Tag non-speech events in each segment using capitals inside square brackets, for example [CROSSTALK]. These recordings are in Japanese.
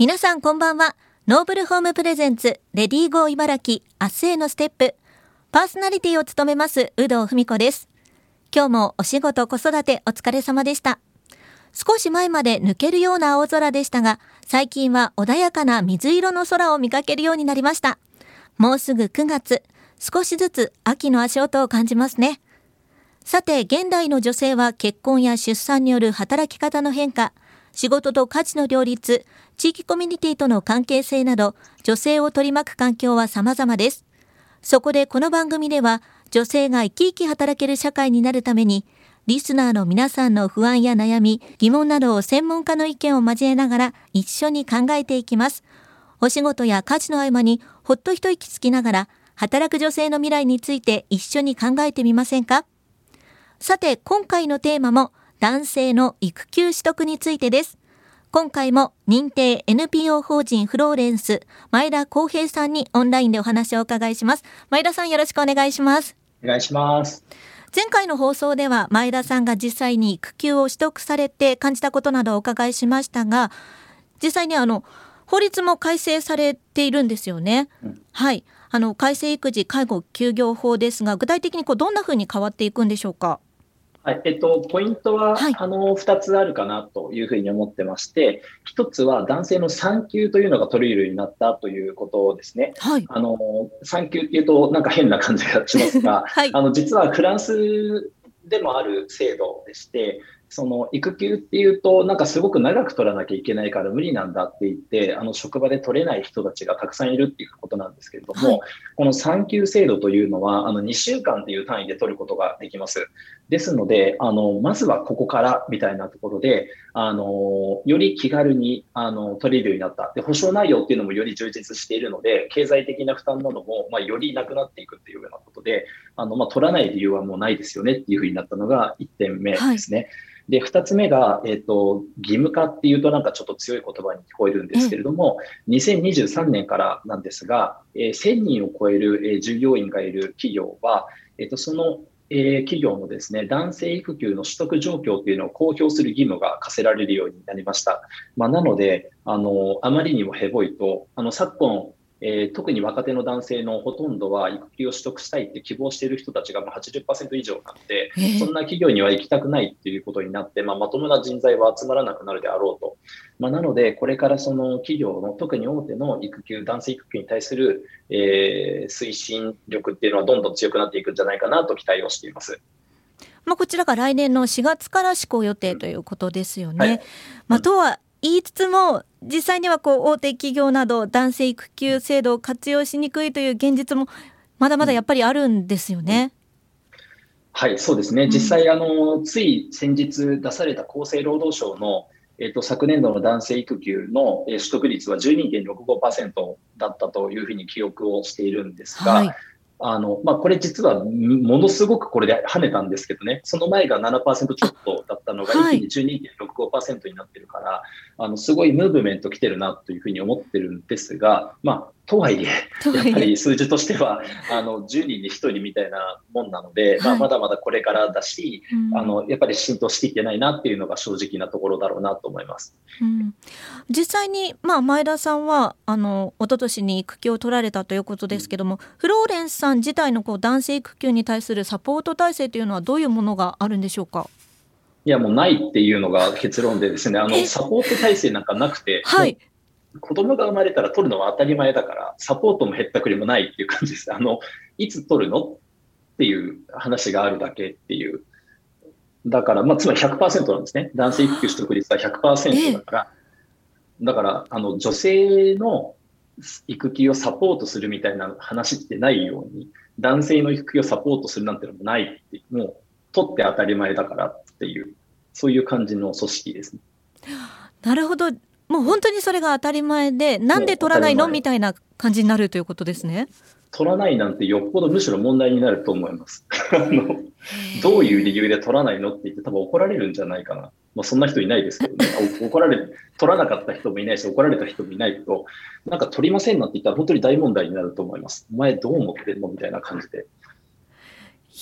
皆さんこんばんは。ノーブルホームプレゼンツ、レディーゴー茨城、明日へのステップ。パーソナリティを務めます、有働文子です。今日もお仕事、子育てお疲れ様でした。少し前まで抜けるような青空でしたが、最近は穏やかな水色の空を見かけるようになりました。もうすぐ9月、少しずつ秋の足音を感じますね。さて、現代の女性は結婚や出産による働き方の変化、仕事と価値の両立、地域コミュニティとの関係性など、女性を取り巻く環境は様々です。そこでこの番組では、女性が生き生き働ける社会になるために、リスナーの皆さんの不安や悩み、疑問などを専門家の意見を交えながら一緒に考えていきます。お仕事や家事の合間にほっと一息つきながら、働く女性の未来について一緒に考えてみませんか？さて、今回のテーマも男性の育休取得についてです。今回も認定 NPO 法人フローレンス前田康平さんにオンラインでお話をお伺いします。前田さんよろしくお願いします。お願いします。前回の放送では前田さんが実際に育休を取得されて感じたことなどをお伺いしましたが実際にあの法律も改正されているんですよね。うん、はいあの改正育児介護休業法ですが具体的にこうどんなふうに変わっていくんでしょうか？はい。えっと、ポイントは、はい、あの2つあるかなというふうに思ってまして、1つは男性の産休というのが取れるようになったということですね。はい、あの産休っていうと、なんか変な感じがしますが、[LAUGHS] はい、あの実はフランスでもある制度でして、その育休っていうと、なんかすごく長く取らなきゃいけないから無理なんだって言って、あの職場で取れない人たちがたくさんいるっていうことなんですけれども、はい、この産休制度というのは、あの2週間っていう単位で取ることができます。ですので、あのまずはここからみたいなところで、あのより気軽にあの取れるようになった。で、保証内容っていうのもより充実しているので、経済的な負担なども、まあ、よりなくなっていくっていうようなことで、あのまあ、取らない理由はもうないですよねっていうふうになったのが1点目ですね。はいで、2つ目が、えっ、ー、と、義務化っていうとなんかちょっと強い言葉に聞こえるんですけれども、うん、2023年からなんですが、えー、1000人を超える、えー、従業員がいる企業は、えっ、ー、と、そのえー、企業のですね、男性育休の取得状況というのを公表する義務が課せられるようになりました。まあ、なので、あの、あまりにもヘボいと、あの、昨今、えー、特に若手の男性のほとんどは育休を取得したいって希望している人たちが80%以上なので、えー、そんな企業には行きたくないっていうことになって、まあ、まともな人材は集まらなくなるであろうと。まあ、なので、これからその企業の特に大手の育休、男性育休に対する、えー、推進力っていうのはどんどん強くなっていくんじゃないかなと期待をしています。まあ、こちらが来年の4月から施行予定ということですよね。はい、まあ、とは言いつつも実際にはこう大手企業など男性育休制度を活用しにくいという現実もまだまだやっぱりあるんですよね。はい、そうですね。実際、あの、つい先日出された厚生労働省の、えっと、昨年度の男性育休の取得率は12.65%だったというふうに記憶をしているんですが、はいあの、まあ、これ実はものすごくこれで跳ねたんですけどね、その前が7%ちょっとだったのが一気に12.65%になってるから、はい、あの、すごいムーブメント来てるなというふうに思ってるんですが、まあ、とはいえ、やっぱり数字としては、あの、10人に1人みたいなもんなので、はい、まあ、まだまだこれからだし、うん、あの、やっぱり浸透していってないなっていうのが正直なところだろうなと思います。うん、実際に、まあ、前田さんは、あの、一昨年に育休を取られたということですけども、うん、フローレンスさん自体のこう男性育休に対するサポート体制というのはどういうものがあるんでしょうか？いや、もうないっていうのが結論でですね、あの、サポート体制なんかなくて、はい。子供が生まれたら取るのは当たり前だから、サポートもへったくりもないっていう感じです。あの、いつ取るのっていう話があるだけっていう。だから、まあ、つまり100%なんですね。男性育休取得率は100%だから、だから、あの、女性の育休をサポートするみたいな話ってないように、男性の育休をサポートするなんてのもないってもう、取って当たり前だからっていう、そういう感じの組織ですね。なるほど。もう本当にそれが当たり前でなんで取らないの？みたいな感じになるということですね。取らないなんてよっぽどむしろ問題になると思います。[LAUGHS] どういう理由で取らないのって言って多分怒られるんじゃないかな。まあ、そんな人いないですけどね。[LAUGHS] 怒られ、取らなかった人もいないし、怒られた人もいないと、なんか取りませんなんて言ったら本当に大問題になると思います。お前どう思ってんの？みたいな感じで。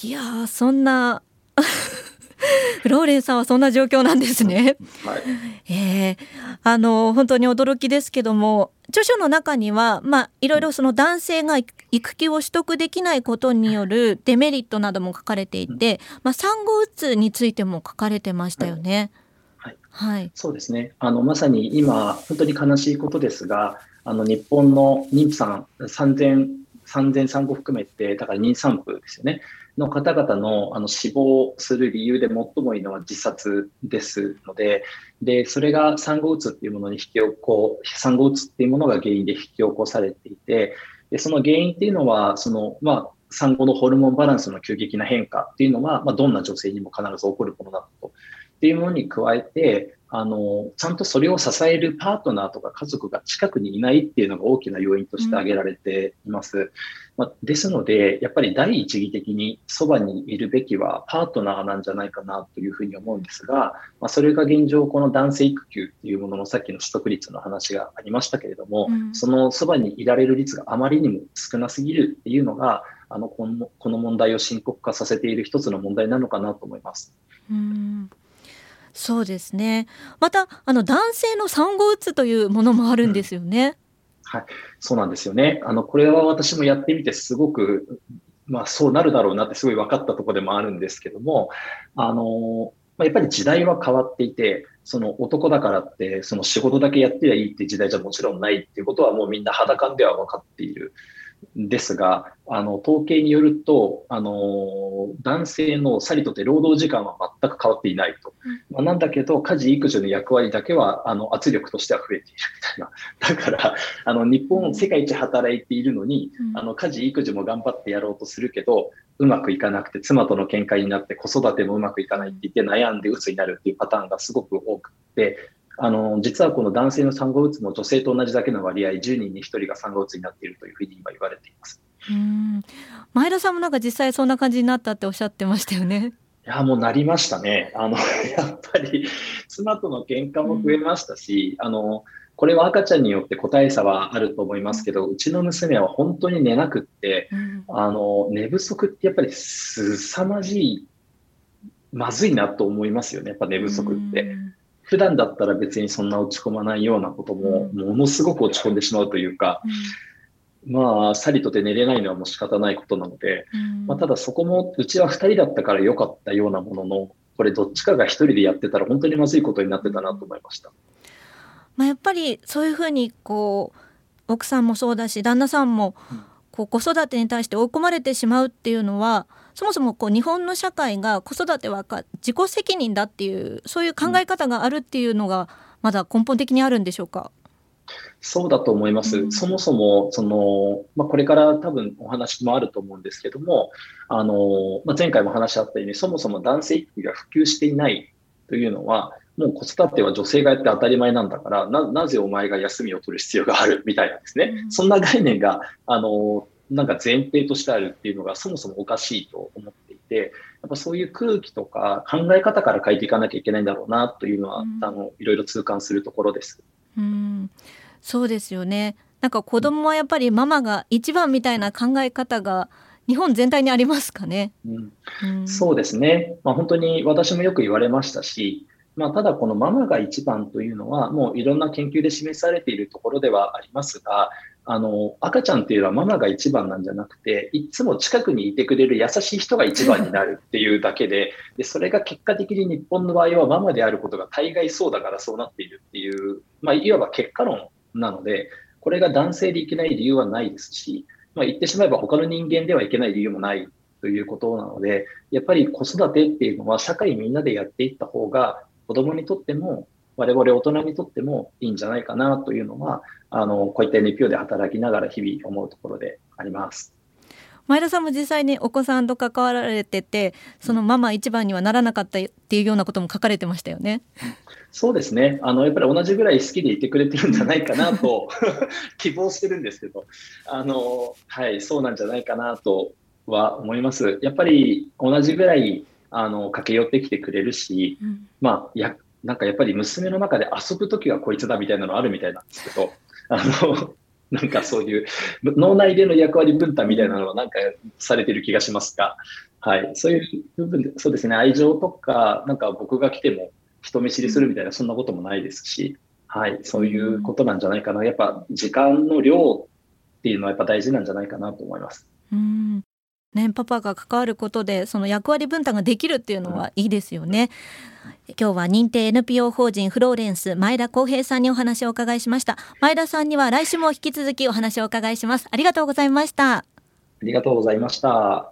いやそんな [LAUGHS] フローレンさんはそんな状況なんですね。はい、えー、あの本当に驚きですけども著書の中には、まあ、いろいろその男性が育休を取得できないことによるデメリットなども書かれていて、まあ、産後うつについても書かれてましたよね。はい、はい、そうですね。あのまさに今本当に悲しいことですがあの日本の妊婦さん3000 3000産後含めてだから妊産婦ですよねの方々のあの死亡する理由で最もいいのは自殺ですので、でそれが産後うつっていうものに引き起こ、産後うつっていうものが原因で引き起こされていて、でその原因っていうのは、そのまあ、産後のホルモンバランスの急激な変化っていうのは、まあ、どんな女性にも必ず起こるものだと。っていうものに加えて、あの、ちゃんとそれを支えるパートナーとか家族が近くにいないっていうのが大きな要因として挙げられています。うん、まあ、ですので、やっぱり第一義的にそばにいるべきはパートナーなんじゃないかなというふうに思うんですが、まあ、それが現状、この男性育休っていうもののさっきの取得率の話がありましたけれども、うん、そのそばにいられる率があまりにも少なすぎるっていうのが、あのこのこの問題を深刻化させている一つの問題なのかなと思います。うんそうですね。また、あの男性の産後うつというものもあるんですよね。うん、はい、そうなんですよね。あの、これは私もやってみてすごく、まあそうなるだろうなってすごい分かったところでもあるんですけども、あの、まやっぱり時代は変わっていて、その男だからって、その仕事だけやってりゃいいって時代じゃもちろんないっていうことはもうみんな肌感では分かっているですが、あの、統計によると、あの、男性のさりとて労働時間は全く変わっていないと。まあ、なんだけど、家事育児の役割だけは、あの、圧力としては増えているみたいな。[LAUGHS] だから、あの、日本、世界一働いているのに、あの、家事育児も頑張ってやろうとするけど、うまくいかなくて、妻との喧嘩になって子育てもうまくいかないって言って悩んで鬱になるっていうパターンがすごく多くて、あの、実はこの男性の産後うつも女性と同じだけの割合、10人に1人が産後うつになっているというふうに今言われています。うん前田さんもなんか実際そんな感じになったっておっしゃってましたよね。いや、もうなりましたね。あの、[LAUGHS] やっぱり妻との喧嘩も増えましたし、うん、あの、これは赤ちゃんによって個体差はあると思いますけど、うちの娘は本当に寝なくって、うん、あの、寝不足ってやっぱりすさまじい、まずいなと思いますよね、やっぱ寝不足って。うん普段だったら別にそんな落ち込まないようなことも、ものすごく落ち込んでしまうというか、うん、まあ、さりとて寝れないのはもう仕方ないことなので、うん、まあ、ただそこも、うちは2人だったから良かったようなものの、これどっちかが1人でやってたら本当にまずいことになってたなと思いました。まあ、やっぱりそういうふうにこう奥さんもそうだし旦那さんもこう子育てに対して追い込まれてしまうっていうのはそもそもこう日本の社会が子育ては自己責任だっていうそういう考え方があるっていうのがまだ根本的にあるんでしょうか？そうだと思います。うん、そもそも、その、まあ、これから多分お話もあると思うんですけども、あの、まあ、前回も話しあったように、そもそも男性育児が普及していないというのは、もう子育ては女性がやって当たり前なんだから、な、なぜお前が休みを取る必要があるみたいなんですね。うん、そんな概念が、あの、なんか前提としてあるっていうのがそもそもおかしいと思っていて、やっぱそういう空気とか考え方から変えていかなきゃいけないんだろうなというのは、うん、あのいろいろ痛感するところです。うん、そうですよね。なんか子供はやっぱりママが一番みたいな考え方が日本全体にありますかね？うん、そうですね。まあ、本当に私もよく言われましたし、まあ、ただこのママが一番というのはもういろんな研究で示されているところではありますが、あの、赤ちゃんっていうのはママが一番なんじゃなくて、いつも近くにいてくれる優しい人が一番になるっていうだけで、で、それが結果的に日本の場合はママであることが大概そうだからそうなっているっていう、まあ、いわば結果論なので、これが男性でいけない理由はないですし、まあ、言ってしまえば他の人間ではいけない理由もないということなので、やっぱり子育てっていうのは社会みんなでやっていった方が、子供にとっても我々大人にとってもいいんじゃないかなというのは、あの、こういった NPO で働きながら日々思うところであります。前田さんも実際にお子さんと関わられててそのママ一番にはならなかったっていうようなことも書かれてましたよね。そうですねあのやっぱり同じぐらい好きでいてくれてるんじゃないかなと [LAUGHS] 希望してるんですけどあの、はい、そうなんじゃないかなとは思います。やっぱり同じぐらいあの駆け寄ってきてくれるし、うん、まあやなんかやっぱり娘の中で遊ぶときはこいつだみたいなのあるみたいなんですけど、あの、[LAUGHS] なんかそういう脳内での役割分担みたいなのはなんかされてる気がしますが、はい、そういう部分で、そうですね、愛情とか、なんか僕が来ても人見知りするみたいな、そんなこともないですし、はい、そういうことなんじゃないかな。やっぱ時間の量っていうのはやっぱ大事なんじゃないかなと思います。うんね、パパが関わることでその役割分担ができるっていうのはいいですよね。今日は認定 NPO 法人フローレンス前田光平さんにお話をお伺いしました。前田さんには来週も引き続きお話をお伺いします。ありがとうございました。ありがとうございました